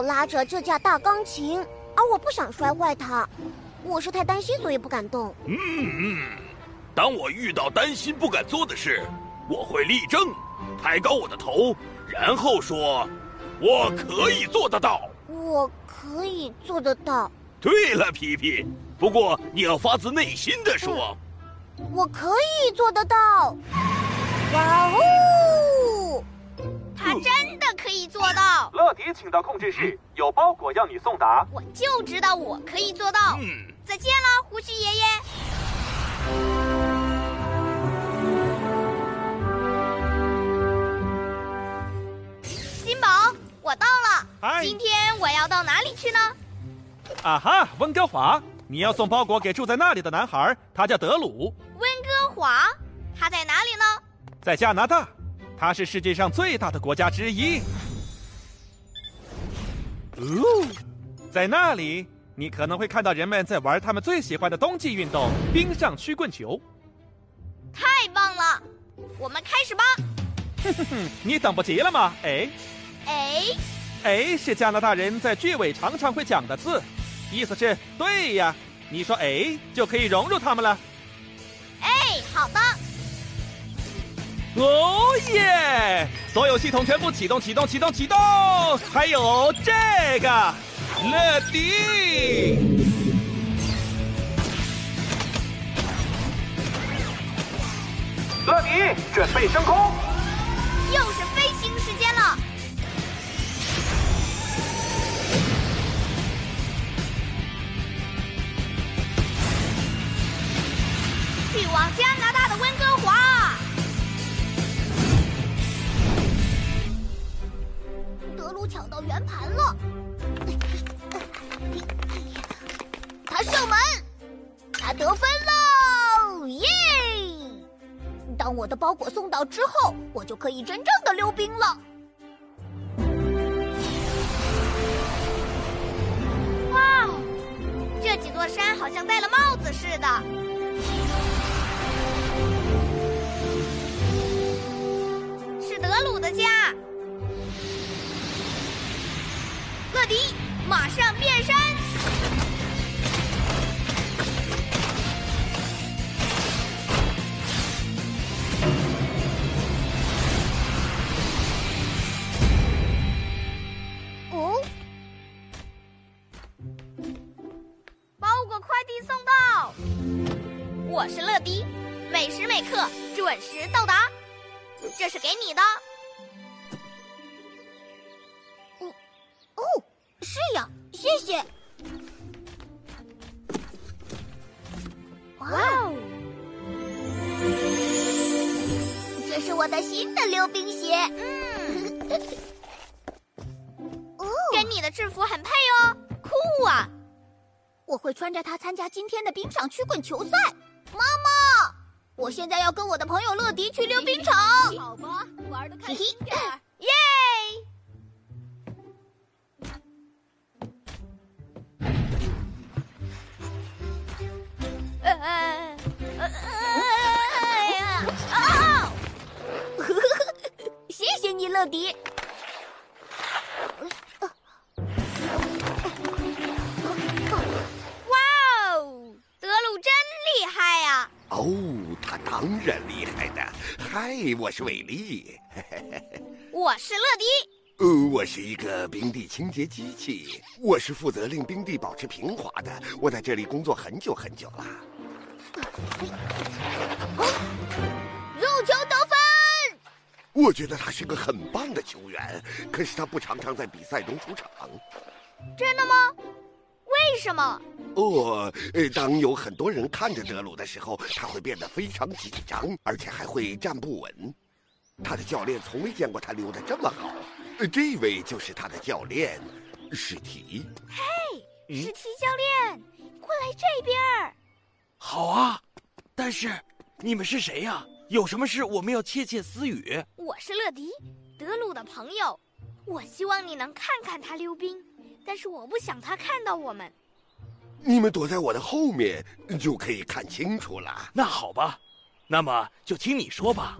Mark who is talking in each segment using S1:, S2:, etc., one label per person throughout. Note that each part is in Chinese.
S1: 我拉着这架大钢琴，而我不想摔坏它。我是太担心，所以不敢动。
S2: 嗯嗯，当我遇到担心不敢做的事，我会立正，抬高我的头，然后说：“我可以做得到。
S1: 我可以做得到，”
S2: 对了，皮皮，不过你要发自内心的说。
S1: 我可以做得到。哇哦！
S3: 他真的可以做到，
S4: 乐迪，请到控制室，有包裹要你送达。
S3: 我就知道我可以做到。
S2: 嗯，
S3: 再见了，胡须爷爷。金宝，我到了。
S4: 嗨
S3: 今天我要到哪里去呢？
S4: 啊哈，温哥华，你要送包裹给住在那里的男孩，他叫德鲁，
S3: 温哥华，他在哪里呢？
S4: 在加拿大，他是世界上最大的国家之一。哦，在那里，你可能会看到人们在玩他们最喜欢的冬季运动——冰上曲棍球。
S3: 太棒了，我们开始吧。
S4: 哼，你等不及了吗？哎，
S3: 哎，
S4: 哎，是加拿大人在句尾常常会讲的字，意思是对呀。你说哎，就可以融入他们了。
S3: 哎，好的。
S4: 哦耶！所有系统全部启动，启动，启动，启动！还有这个，乐迪。乐迪，准备升空。
S3: 又是飞行时间了。去往加拿大
S1: 抢到圆盘了，他射门，他得分喽！耶！当我的包裹送到之后，我就可以真正的溜冰了。
S3: 哇，这几座山好像戴了帽子似的。是德鲁的家。乐迪，马上变身！
S1: 哦，
S3: 包裹快递送到。我是乐迪，每时每刻准时到达。这是给你的。
S1: 是呀，谢谢。哇哦！这是我的新的溜冰鞋。嗯。哦，
S3: 跟你的制服很配哦，酷啊！
S1: 我会穿着它参加今天的冰上曲棍球赛。妈妈，我现在要跟我的朋友乐迪去溜冰场。
S5: 好吧，玩的开心点
S3: 哎呀啊！
S1: 谢谢你，乐迪。
S3: 哇哦，德鲁真厉害呀！
S6: 哦，他当然厉害的。嗨，我是伟丽。
S3: 我是乐迪，
S6: 呃，我是一个冰地清洁机器，我是负责令冰地保持平滑的。我在这里工作很久很久了。
S1: 肉球得分。
S6: 我觉得他是个很棒的球员，可是他不常常在比赛中出场。
S3: 真的吗？为为什么？
S6: 哦，呃，当有很多人看着德鲁的时候，他会变得非常紧张，而且还会站不稳。他的教练从没见过他溜得这么好。呃这位就是他的教练，史提。
S3: 嘿史提教练，过来这边儿。
S2: 好啊，但是你们是谁呀、有什么事我们要窃窃私语？
S3: 我是乐迪，德鲁的朋友。我希望你能看看他溜冰，但是我不想他看到我们。
S6: 你们躲在我的后面，就可以看清楚了。
S2: 那好吧，那么就听你说吧。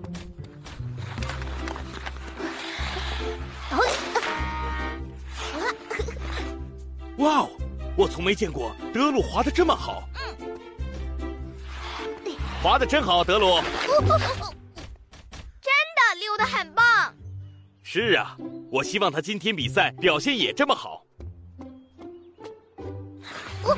S2: 哇哦，我从没见过德鲁滑的这么好。
S4: 滑得真好，德鲁。
S3: 真的溜得很棒。
S4: 是啊，我希望他今天比赛表现也这么好。
S6: 加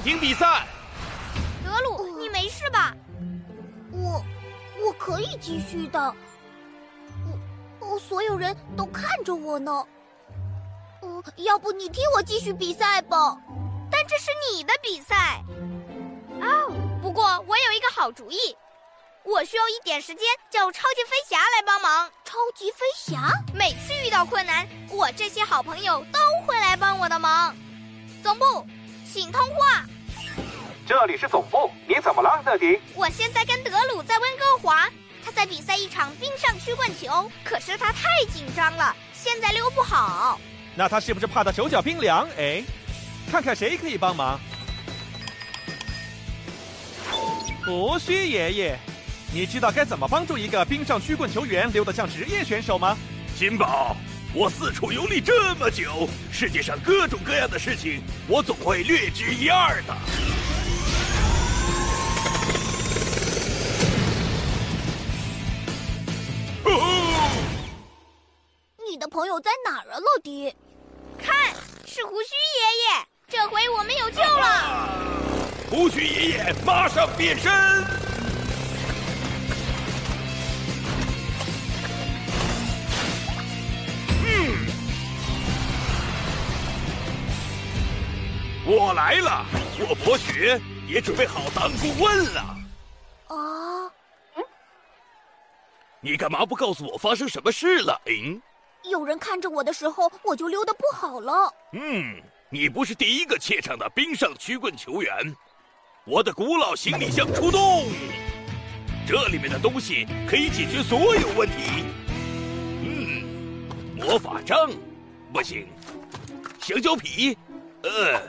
S4: 暂停比赛。
S3: 德鲁，你没事吧？
S1: 我我可以继续的。我我所有人都看着我呢。嗯，要不你替我继续比赛吧？
S3: 但这是你的比赛。哦，不过我有一个好主意，我需要一点时间叫超级飞侠来帮忙。
S1: 超级飞侠？
S3: 每次遇到困难，我这些好朋友都会来帮我的忙。总部，请通话。
S7: 这里是总部，你怎么了，乐迪？
S3: 我现在跟德鲁在温哥华，他在比赛一场冰上曲棍球，可是他太紧张了，现在溜不好。
S4: 那他是不是怕他手脚冰凉？哎，看看谁可以帮忙。胡须爷爷，你知道该怎么帮助一个冰上曲棍球员溜得像职业选手吗？
S2: 金宝，我四处游历这么久，世界上各种各样的事情，我总会略知一二的。哦
S1: 你的朋友在哪儿啊，乐迪？
S3: 看，是胡须爷爷，这回我们有救了。
S2: 胡须爷爷马上变身！我来了，我伯爵也准备好当顾问了。
S1: 啊，
S2: 你干嘛不告诉我发生什么事了？嗯
S1: 有人看着我的时候，我就溜得不好了。
S2: 嗯，你不是第一个怯场的冰上曲棍球员。我的古老行李箱出动，这里面的东西可以解决所有问题。嗯，魔法杖不行，香蕉皮，呃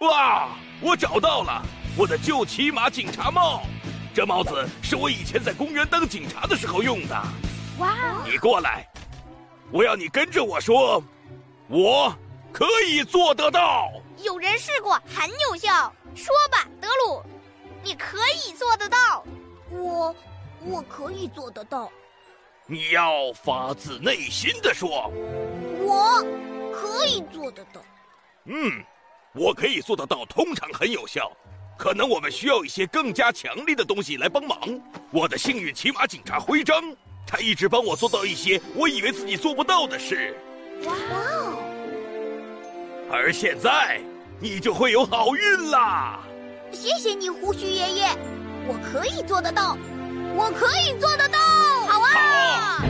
S2: 哇，我找到了我的旧骑马警察帽。这帽子是我以前在公园当警察的时候用的。
S3: 哇，
S2: 你过来，我要你跟着我说，我可以做得到。
S3: 有人试过，很有效。说吧，德鲁，你可以做得到。
S1: 我我可以做得到，
S2: 你要发自内心的说，
S1: 我可以做得到。
S2: 嗯，我可以做得到，通常很有效。可能我们需要一些更加强力的东西来帮忙。我的幸运骑马警察徽章，他一直帮我做到一些我以为自己做不到的事。
S1: 哇哦！
S2: 而现在，你就会有好运啦！
S1: 谢谢你，胡须爷爷，我可以做得到，我可以做得到。
S3: 好啊！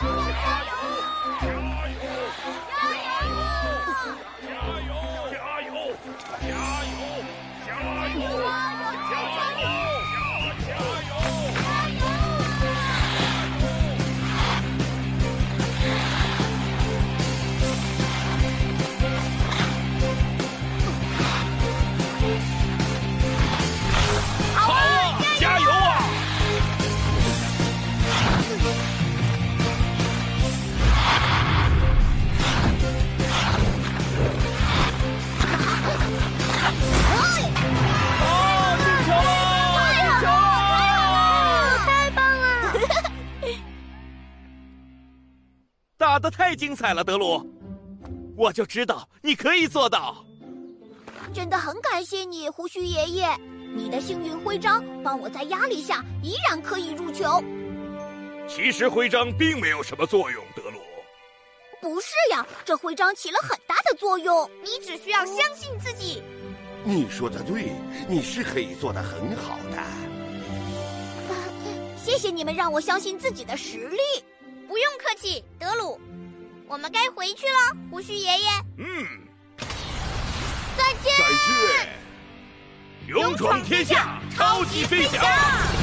S2: 好
S4: 打得太精彩了，德鲁！我就知道你可以做到。
S1: 真的很感谢你，胡须爷爷。你的幸运徽章帮我在压力下依然可以入球。
S2: 其实徽章并没有什么作用，德鲁。
S1: 不是呀，这徽章起了很大的作用。
S3: 你只需要相信自己。
S6: 你说的对，你是可以做的很好的。
S1: 啊，谢谢你们让我相信自己的实力。
S3: 不用客气，德鲁。我们该回去了，胡须爷爷。
S2: 嗯。
S1: 再见。
S6: 再见。
S2: 勇闯天下，超级飞侠。